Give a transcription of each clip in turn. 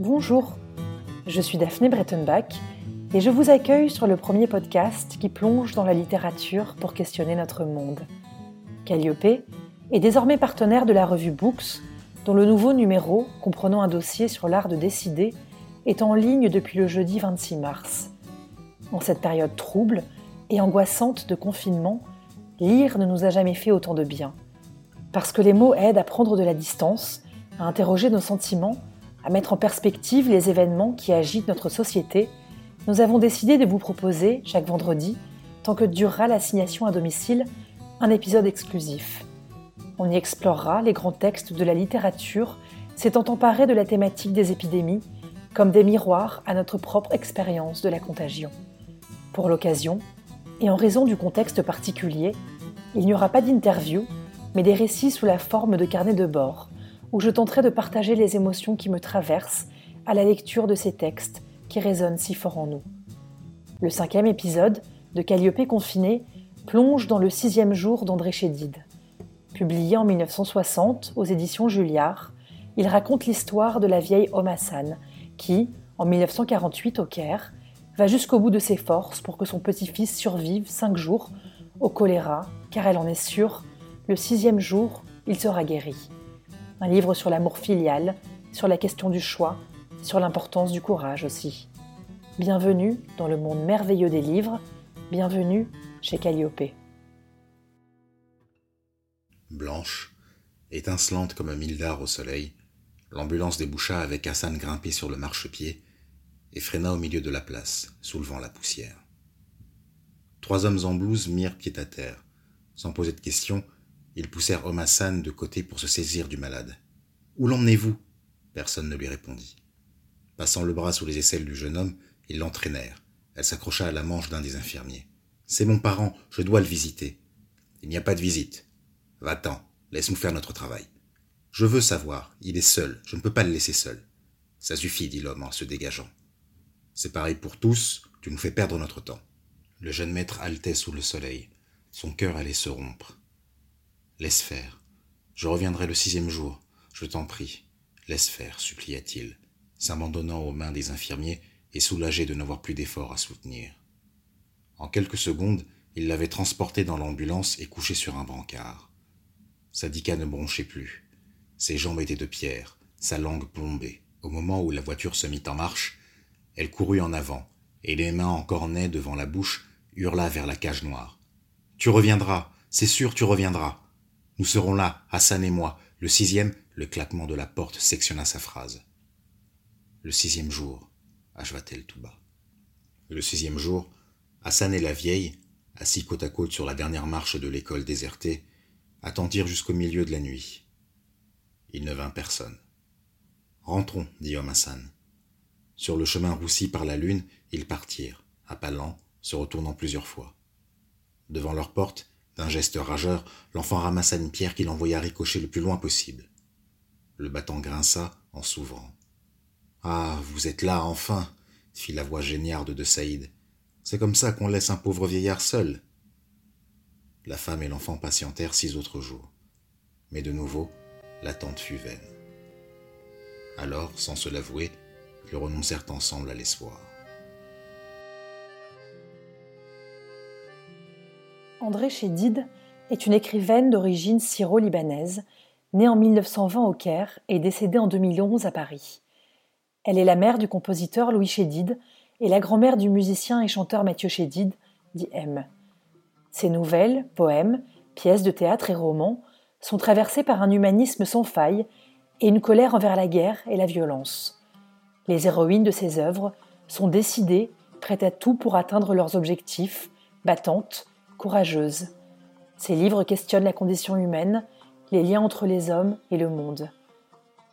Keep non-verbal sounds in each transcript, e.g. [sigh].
Bonjour, je suis Daphné Brettenbach et je vous accueille sur le premier podcast qui plonge dans la littérature pour questionner notre monde. Calliope est désormais partenaire de la revue Books, dont le nouveau numéro, comprenant un dossier sur l'art de décider, est en ligne depuis le jeudi 26 mars. En cette période trouble et angoissante de confinement, lire ne nous a jamais fait autant de bien. Parce que les mots aident à prendre de la distance, à interroger nos sentiments à mettre en perspective les événements qui agitent notre société, nous avons décidé de vous proposer, chaque vendredi, tant que durera l'assignation à domicile, un épisode exclusif. On y explorera les grands textes de la littérature s'étant emparés de la thématique des épidémies comme des miroirs à notre propre expérience de la contagion. Pour l'occasion, et en raison du contexte particulier, il n'y aura pas d'interview, mais des récits sous la forme de carnets de bord, où je tenterai de partager les émotions qui me traversent à la lecture de ces textes qui résonnent si fort en nous. Le cinquième épisode de Calliope confiné plonge dans le sixième jour d'André Chédid. Publié en 1960 aux éditions Julliard, il raconte l'histoire de la vieille Om Hassan qui, en 1948 au Caire, va jusqu'au bout de ses forces pour que son petit-fils survive cinq jours au choléra, car elle en est sûre, le sixième jour, il sera guéri un livre sur l'amour filial, sur la question du choix, sur l'importance du courage aussi. Bienvenue dans le monde merveilleux des livres, bienvenue chez Calliope. Blanche, étincelante comme un mildard au soleil, l'ambulance déboucha avec Hassan grimpé sur le marchepied et freina au milieu de la place, soulevant la poussière. Trois hommes en blouse mirent pied à terre. Sans poser de questions, ils poussèrent Hassan de côté pour se saisir du malade. Où l'emmenez-vous? Personne ne lui répondit. Passant le bras sous les aisselles du jeune homme, ils l'entraînèrent. Elle s'accrocha à la manche d'un des infirmiers. C'est mon parent, je dois le visiter. Il n'y a pas de visite. Va-t'en, laisse-nous faire notre travail. Je veux savoir, il est seul, je ne peux pas le laisser seul. Ça suffit, dit l'homme en se dégageant. C'est pareil pour tous, tu nous fais perdre notre temps. Le jeune maître haletait sous le soleil. Son cœur allait se rompre. Laisse faire. Je reviendrai le sixième jour. Je t'en prie. Laisse faire, supplia-t-il, s'abandonnant aux mains des infirmiers et soulagé de n'avoir plus d'efforts à soutenir. En quelques secondes, il l'avait transporté dans l'ambulance et couché sur un brancard. Sadika ne bronchait plus. Ses jambes étaient de pierre, sa langue plombée. Au moment où la voiture se mit en marche, elle courut en avant, et les mains encore nées devant la bouche, hurla vers la cage noire. Tu reviendras, c'est sûr tu reviendras. Nous serons là, Hassan et moi. Le sixième, le claquement de la porte sectionna sa phrase. Le sixième jour, acheva-t-elle tout bas. Le sixième jour, Hassan et la vieille, assis côte à côte sur la dernière marche de l'école désertée, attendirent jusqu'au milieu de la nuit. Il ne vint personne. Rentrons, dit Homme Hassan. Sur le chemin roussi par la lune, ils partirent, à pas lents, se retournant plusieurs fois. Devant leur porte, d'un geste rageur, l'enfant ramassa une pierre qu'il envoya ricocher le plus loin possible. Le battant grinça en s'ouvrant. Ah, vous êtes là, enfin fit la voix géniarde de Saïd. C'est comme ça qu'on laisse un pauvre vieillard seul. La femme et l'enfant patientèrent six autres jours. Mais de nouveau, l'attente fut vaine. Alors, sans se l'avouer, ils renoncèrent ensemble à l'espoir. André Chédid est une écrivaine d'origine syro-libanaise, née en 1920 au Caire et décédée en 2011 à Paris. Elle est la mère du compositeur Louis Chédid et la grand-mère du musicien et chanteur Mathieu Chédid, dit M. Ses nouvelles, poèmes, pièces de théâtre et romans sont traversés par un humanisme sans faille et une colère envers la guerre et la violence. Les héroïnes de ses œuvres sont décidées, prêtes à tout pour atteindre leurs objectifs, battantes, courageuse. Ces livres questionnent la condition humaine, les liens entre les hommes et le monde.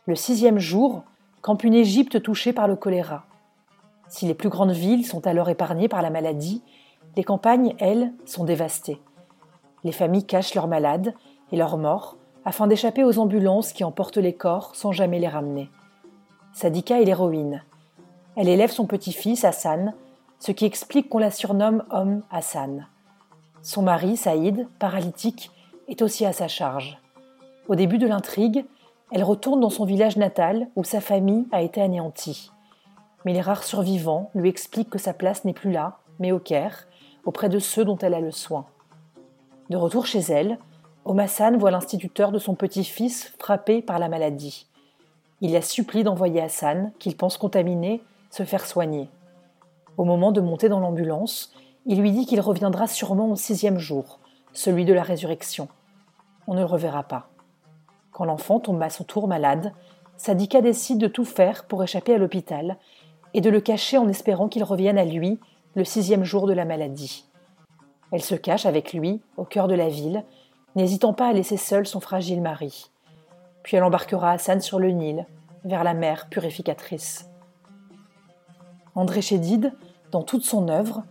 Le sixième jour campe une Égypte touchée par le choléra. Si les plus grandes villes sont alors épargnées par la maladie, les campagnes, elles, sont dévastées. Les familles cachent leurs malades et leurs morts afin d'échapper aux ambulances qui emportent les corps sans jamais les ramener. Sadika est l'héroïne. Elle élève son petit-fils, Hassan, ce qui explique qu'on la surnomme Homme Hassan. Son mari, Saïd, paralytique, est aussi à sa charge. Au début de l'intrigue, Elle retourne dans son village natal où sa famille a été anéantie. Mais les rares survivants lui expliquent que sa place n'est plus là, mais au Caire, auprès de ceux dont elle a le soin. De retour chez elle, Omassan voit l'instituteur de son petit-fils frappé par la maladie. Il la supplie d'envoyer Hassan, qu'il pense contaminé, se faire soigner. Au moment de monter dans l'ambulance, il lui dit qu'il reviendra sûrement au sixième jour, celui de la résurrection. On ne le reverra pas. Quand l'enfant tombe à son tour malade, Sadika décide de tout faire pour échapper à l'hôpital et de le cacher en espérant qu'il revienne à lui le sixième jour de la maladie. Elle se cache avec lui au cœur de la ville, n'hésitant pas à laisser seul son fragile mari. Puis elle embarquera Hassan sur le Nil, vers la mer purificatrice. André Chédid, dans toute son œuvre,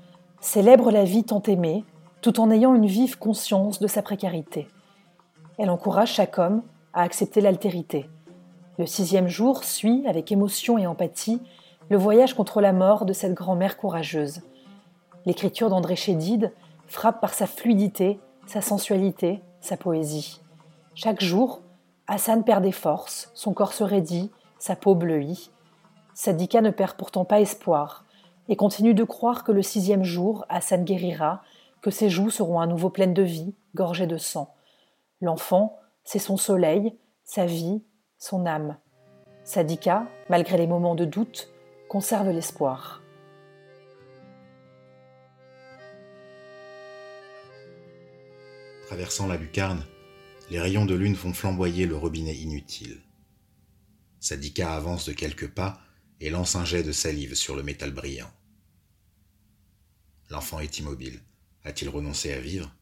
célèbre la vie tant aimée, tout en ayant une vive conscience de sa précarité. Elle encourage chaque homme à accepter l'altérité. Le sixième jour suit, avec émotion et empathie, le voyage contre la mort de cette grand-mère courageuse. L'écriture d'André Chédid frappe par sa fluidité, sa sensualité, sa poésie. Chaque jour, Hassan perd des forces, son corps se raidit, sa peau bleuit. Sadika ne perd pourtant pas espoir et continue de croire que le sixième jour, Hassan guérira, que ses joues seront à nouveau pleines de vie, gorgées de sang. L'enfant, c'est son soleil, sa vie, son âme. Sadika, malgré les moments de doute, conserve l'espoir. Traversant la lucarne, les rayons de lune font flamboyer le robinet inutile. Sadika avance de quelques pas et lance un jet de salive sur le métal brillant. L'enfant est immobile. A-t-il renoncé à vivre?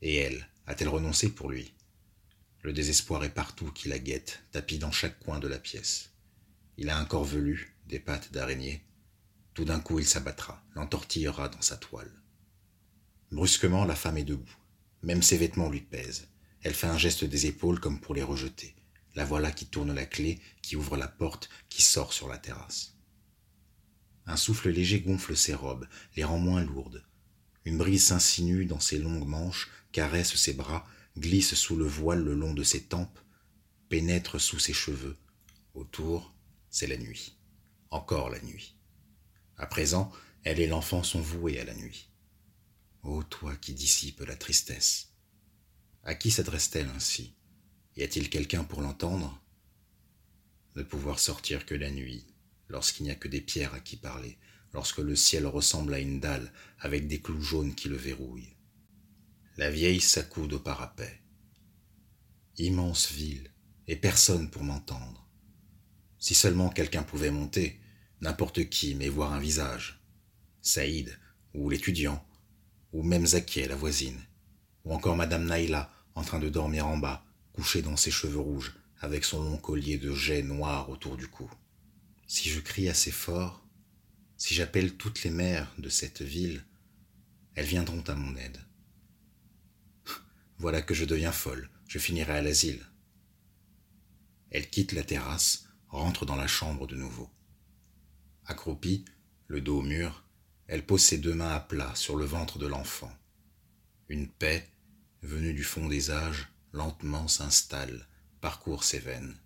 Et elle, a-t-elle renoncé pour lui? Le désespoir est partout qui la guette, tapis dans chaque coin de la pièce. Il a un corps velu, des pattes d'araignée. Tout d'un coup il s'abattra, l'entortillera dans sa toile. Brusquement la femme est debout. Même ses vêtements lui pèsent. Elle fait un geste des épaules comme pour les rejeter. La voilà qui tourne la clé, qui ouvre la porte, qui sort sur la terrasse. Un souffle léger gonfle ses robes, les rend moins lourdes. Une brise s'insinue dans ses longues manches, caresse ses bras, glisse sous le voile le long de ses tempes, pénètre sous ses cheveux. Autour, c'est la nuit. Encore la nuit. À présent, elle et l'enfant sont voués à la nuit. Ô toi qui dissipes la tristesse. À qui s'adresse-t-elle ainsi? Y a-t-il quelqu'un pour l'entendre? Ne pouvoir sortir que la nuit, lorsqu'il n'y a que des pierres à qui parler, lorsque le ciel ressemble à une dalle avec des clous jaunes qui le verrouillent. La vieille s'accoude au parapet. Immense ville, et personne pour m'entendre. Si seulement quelqu'un pouvait monter, n'importe qui, mais voir un visage. Saïd, ou l'étudiant, ou même Zakiel, la voisine, ou encore Madame Naïla, en train de dormir en bas, couchée dans ses cheveux rouges, avec son long collier de jais noirs autour du cou. Si je crie assez fort, si j'appelle toutes les mères de cette ville, elles viendront à mon aide. [laughs] Voilà que je deviens folle, je finirai à l'asile. Elle quitte la terrasse, rentre dans la chambre de nouveau. Accroupie, le dos au mur, elle pose ses deux mains à plat sur le ventre de l'enfant. Une paix, venue du fond des âges, lentement s'installe, parcourt ses veines.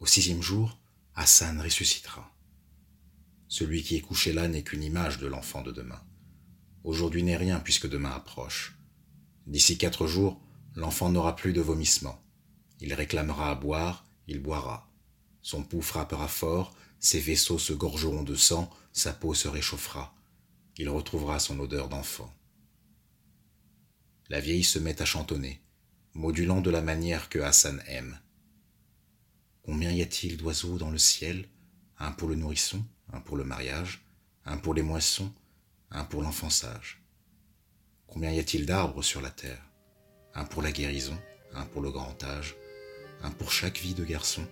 Au sixième jour, Hassan ressuscitera. Celui qui est couché là n'est qu'une image de l'enfant de demain. Aujourd'hui n'est rien puisque demain approche. D'ici quatre jours, l'enfant n'aura plus de vomissements. Il réclamera à boire, il boira. Son pouls frappera fort, ses vaisseaux se gorgeront de sang, sa peau se réchauffera. Il retrouvera son odeur d'enfant. La vieille se met à chantonner, modulant de la manière que Hassan aime. Combien y a-t-il d'oiseaux dans le ciel? Un pour le nourrisson, un pour le mariage, un pour les moissons, un pour l'enfant sage. Combien y a-t-il d'arbres sur la terre? Un pour la guérison, un pour le grand âge, un pour chaque vie de garçon,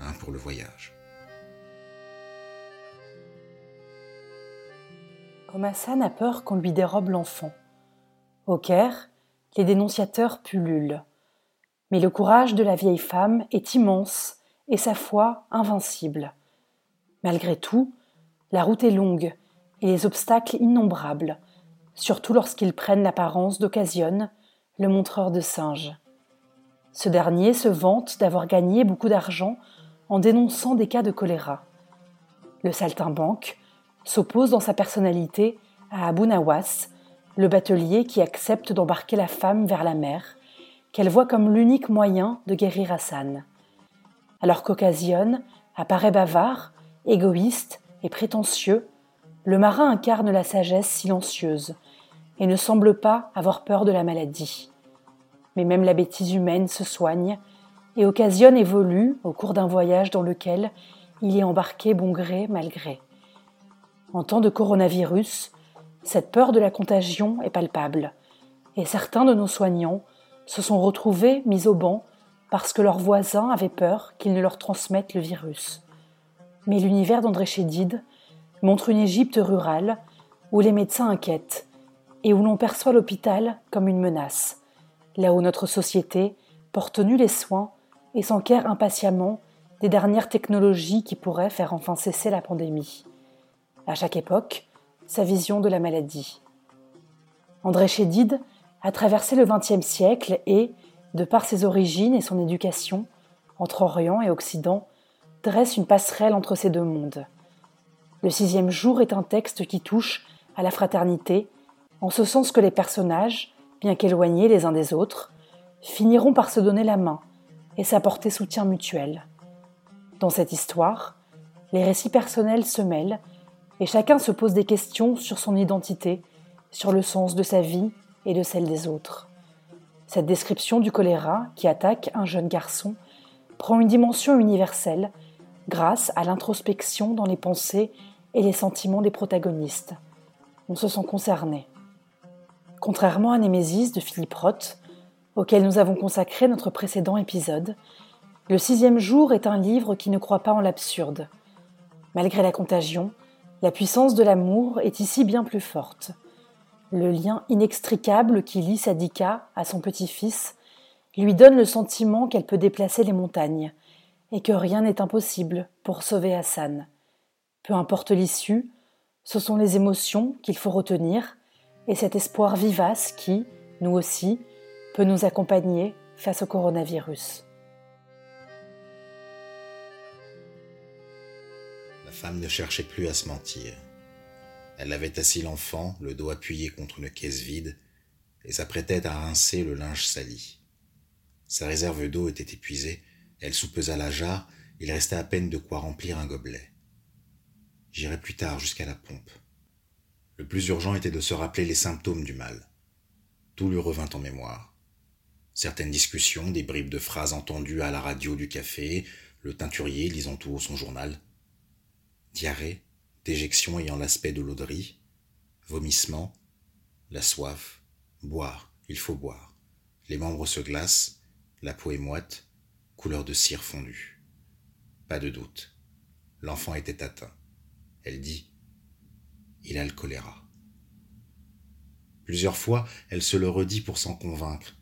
un pour le voyage. Omassan a peur qu'on lui dérobe l'enfant. Au Caire, les dénonciateurs pullulent. Mais le courage de la vieille femme est immense et sa foi invincible. Malgré tout, la route est longue et les obstacles innombrables, surtout lorsqu'ils prennent l'apparence d'occasionne, le montreur de singes. Ce dernier se vante d'avoir gagné beaucoup d'argent en dénonçant des cas de choléra. Le saltimbanque s'oppose dans sa personnalité à Abu Nawas, le batelier qui accepte d'embarquer la femme vers la mer, qu'elle voit comme l'unique moyen de guérir Hassan. Alors qu'occasionne apparaît bavard, égoïste et prétentieux, le marin incarne la sagesse silencieuse et ne semble pas avoir peur de la maladie. Mais même la bêtise humaine se soigne et occasionne évolue au cours d'un voyage dans lequel il est embarqué bon gré mal gré. En temps de coronavirus, cette peur de la contagion est palpable, et certains de nos soignants se sont retrouvés mis au banc parce que leurs voisins avaient peur qu'ils ne leur transmettent le virus. Mais l'univers d'André Chédid montre une Égypte rurale où les médecins inquiètent et où l'on perçoit l'hôpital comme une menace, là où notre société porte nu les soins et s'enquiert impatiemment des dernières technologies qui pourraient faire enfin cesser la pandémie. À chaque époque, sa vision de la maladie. André Chédid a traversé le XXe siècle et, de par ses origines et son éducation, entre Orient et Occident, dresse une passerelle entre ces deux mondes. Le sixième jour est un texte qui touche à la fraternité, en ce sens que les personnages, bien qu'éloignés les uns des autres, finiront par se donner la main et s'apporter soutien mutuel. Dans cette histoire, les récits personnels se mêlent et chacun se pose des questions sur son identité, sur le sens de sa vie et de celle des autres. Cette description du choléra qui attaque un jeune garçon prend une dimension universelle grâce à l'introspection dans les pensées et les sentiments des protagonistes. On se sent concerné. Contrairement à Némésis de Philippe Roth, auquel nous avons consacré notre précédent épisode, Le sixième jour est un livre qui ne croit pas en l'absurde. Malgré la contagion, la puissance de l'amour est ici bien plus forte. Le lien inextricable qui lie Sadika à son petit-fils lui donne le sentiment qu'elle peut déplacer les montagnes et que rien n'est impossible pour sauver Hassan. Peu importe l'issue, ce sont les émotions qu'il faut retenir et cet espoir vivace qui, nous aussi, peut nous accompagner face au coronavirus. Femme ne cherchait plus à se mentir. Elle avait assis l'enfant, le dos appuyé contre une caisse vide, et s'apprêtait à rincer le linge sali. Sa réserve d'eau était épuisée, elle soupesa la jarre, il restait à peine de quoi remplir un gobelet. J'irai plus tard jusqu'à la pompe. Le plus urgent était de se rappeler les symptômes du mal. Tout lui revint en mémoire. Certaines discussions, des bribes de phrases entendues à la radio du café, le teinturier lisant tout haut son journal. Diarrhée, déjection ayant l'aspect de l'auderie, vomissement, la soif, boire, il faut boire. Les membres se glacent, la peau est moite, couleur de cire fondue. Pas de doute, l'enfant était atteint. Elle dit Il a le choléra. Plusieurs fois, elle se le redit pour s'en convaincre.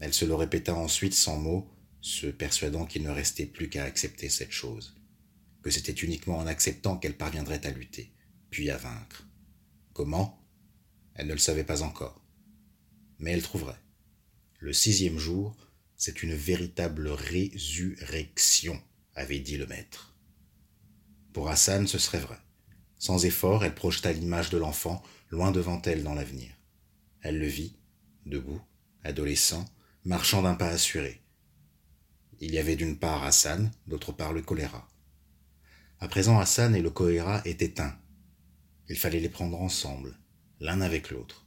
Elle se le répéta ensuite sans mots, se persuadant qu'il ne restait plus qu'à accepter cette chose, que c'était uniquement en acceptant qu'elle parviendrait à lutter, puis à vaincre. Comment? Elle ne le savait pas encore. Mais elle trouverait. Le sixième jour, c'est une véritable résurrection, avait dit le maître. Pour Hassan, ce serait vrai. Sans effort, elle projeta l'image de l'enfant loin devant elle dans l'avenir. Elle le vit, debout, adolescent, marchant d'un pas assuré. Il y avait d'une part Hassan, d'autre part le choléra. À présent, Hassan et le choléra étaient un. Il fallait les prendre ensemble, l'un avec l'autre,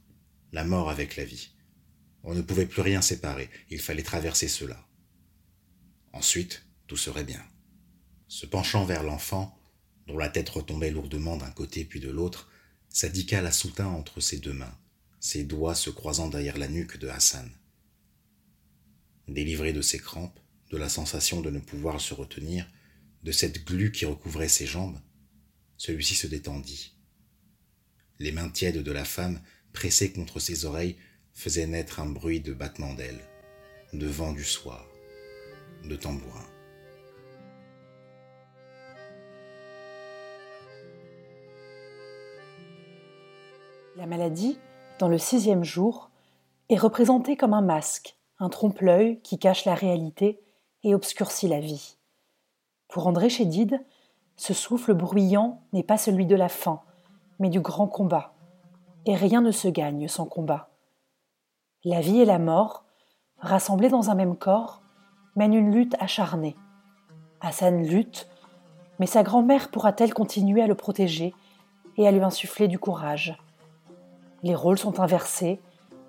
la mort avec la vie. On ne pouvait plus rien séparer, il fallait traverser cela. Ensuite, tout serait bien. Se penchant vers l'enfant, dont la tête retombait lourdement d'un côté puis de l'autre, Sadika la soutint entre ses deux mains, ses doigts se croisant derrière la nuque de Hassan. Délivré de ses crampes, de la sensation de ne pouvoir se retenir, de cette glu qui recouvrait ses jambes, celui-ci se détendit. Les mains tièdes de la femme, pressées contre ses oreilles, faisaient naître un bruit de battement d'ailes, de vent du soir, de tambourin. La maladie, dans le sixième jour, est représentée comme un masque un trompe-l'œil qui cache la réalité et obscurcit la vie. Pour André Chédid, ce souffle bruyant n'est pas celui de la faim, mais du grand combat, et rien ne se gagne sans combat. La vie et la mort, rassemblées dans un même corps, mènent une lutte acharnée. Hassan lutte, mais sa grand-mère pourra-t-elle continuer à le protéger et à lui insuffler du courage? Les rôles sont inversés,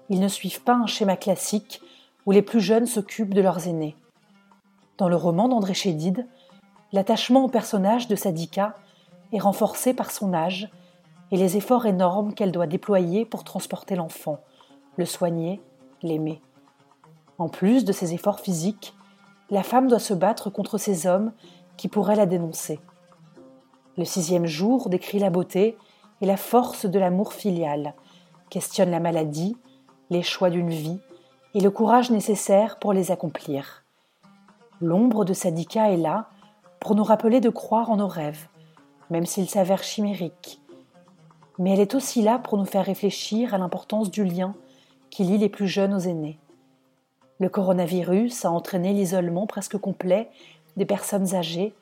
ils ne suivent pas un schéma classique où les plus jeunes s'occupent de leurs aînés. Dans le roman d'André Chédid, l'attachement au personnage de Sadika est renforcé par son âge et les efforts énormes qu'elle doit déployer pour transporter l'enfant, le soigner, l'aimer. En plus de ces efforts physiques, la femme doit se battre contre ces hommes qui pourraient la dénoncer. Le sixième jour décrit la beauté et la force de l'amour filial, questionne la maladie, les choix d'une vie et le courage nécessaire pour les accomplir. L'ombre de Sadika est là pour nous rappeler de croire en nos rêves, même s'ils s'avèrent chimériques. Mais elle est aussi là pour nous faire réfléchir à l'importance du lien qui lie les plus jeunes aux aînés. Le coronavirus a entraîné l'isolement presque complet des personnes âgées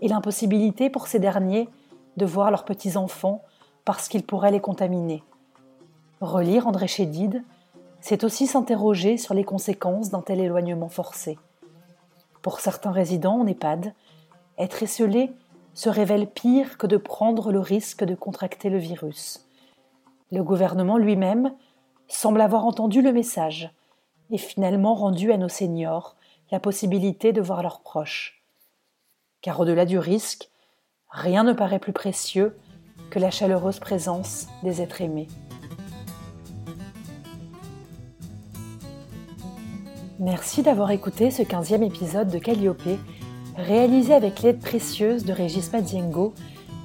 et l'impossibilité pour ces derniers de voir leurs petits-enfants parce qu'ils pourraient les contaminer. Relire André Chédid, c'est aussi s'interroger sur les conséquences d'un tel éloignement forcé. Pour certains résidents en EHPAD, être esselé se révèle pire que de prendre le risque de contracter le virus. Le gouvernement lui-même semble avoir entendu le message et finalement rendu à nos seniors la possibilité de voir leurs proches. Car au-delà du risque, rien ne paraît plus précieux que la chaleureuse présence des êtres aimés. Merci d'avoir écouté ce 15e épisode de Calliope, réalisé avec l'aide précieuse de Régis Madziengo,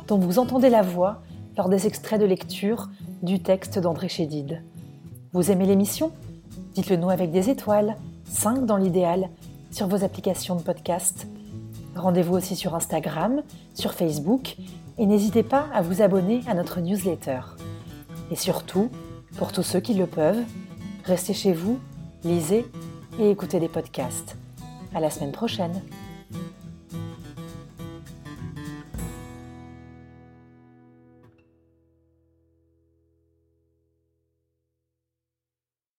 dont vous entendez la voix lors des extraits de lecture du texte d'André Chédid. Vous aimez l'émission? Dites-le nous avec des étoiles, 5 dans l'idéal, sur vos applications de podcast. Rendez-vous aussi sur Instagram, sur Facebook, et n'hésitez pas à vous abonner à notre newsletter. Et surtout, pour tous ceux qui le peuvent, restez chez vous, lisez et écoutez des podcasts. À la semaine prochaine!